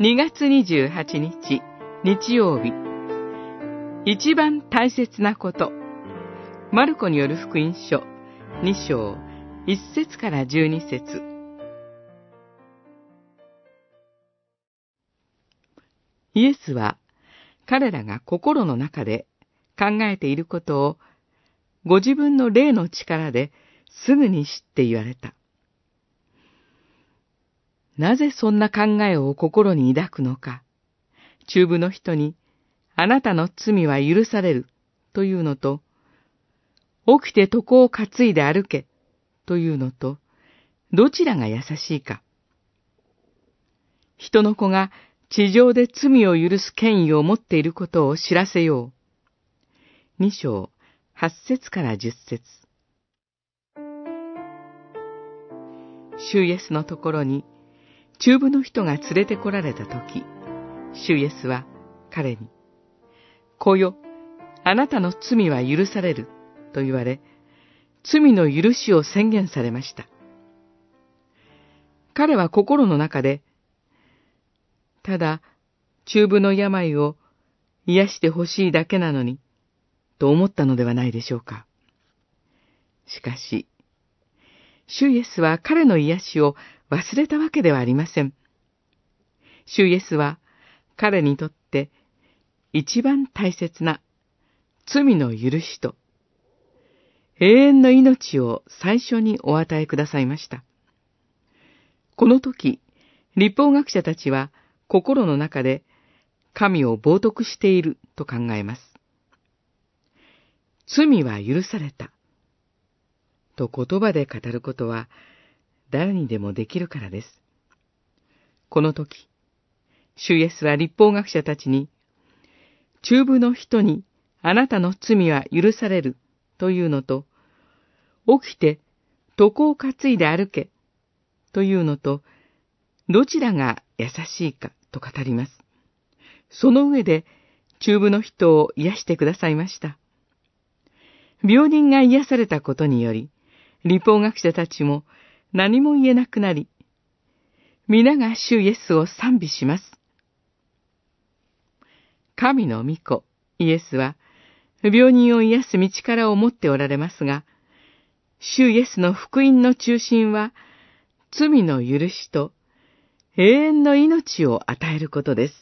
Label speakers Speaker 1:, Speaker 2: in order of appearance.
Speaker 1: 2月28日、日曜日。一番大切なこと。マルコによる福音書、2章、1節から12節イエスは、彼らが心の中で考えていることを、ご自分の霊の力ですぐに知って言われた。なぜそんな考えを心に抱くのか。中部の人に、あなたの罪は許される、というのと、起きて床を担いで歩け、というのと、どちらが優しいか。人の子が地上で罪を許す権威を持っていることを知らせよう。二章、八節から十節。主イエスのところに、中部の人が連れて来られたとき、主イエスは彼に、子よ、あなたの罪は許される、と言われ、罪の許しを宣言されました。彼は心の中で、ただ、中部の病を癒してほしいだけなのに、と思ったのではないでしょうか。しかし、主イエスは彼の癒しを忘れたわけではありません。主イエスは彼にとって一番大切な罪の許しと永遠の命を最初にお与えくださいました。この時、立法学者たちは心の中で神を冒涜していると考えます。罪は許された。と言葉で語ることは誰にでもできるからです。この時、主イエスは立法学者たちに、中部の人にあなたの罪は許されるというのと、起きて床を担いで歩けというのと、どちらが優しいかと語ります。その上で中部の人を癒してくださいました。病人が癒されたことにより、立法学者たちも何も言えなくなり、皆が主イエスを賛美します。神の御子、イエスは、病人を癒す道からを持っておられますが、主イエスの福音の中心は、罪の許しと永遠の命を与えることです。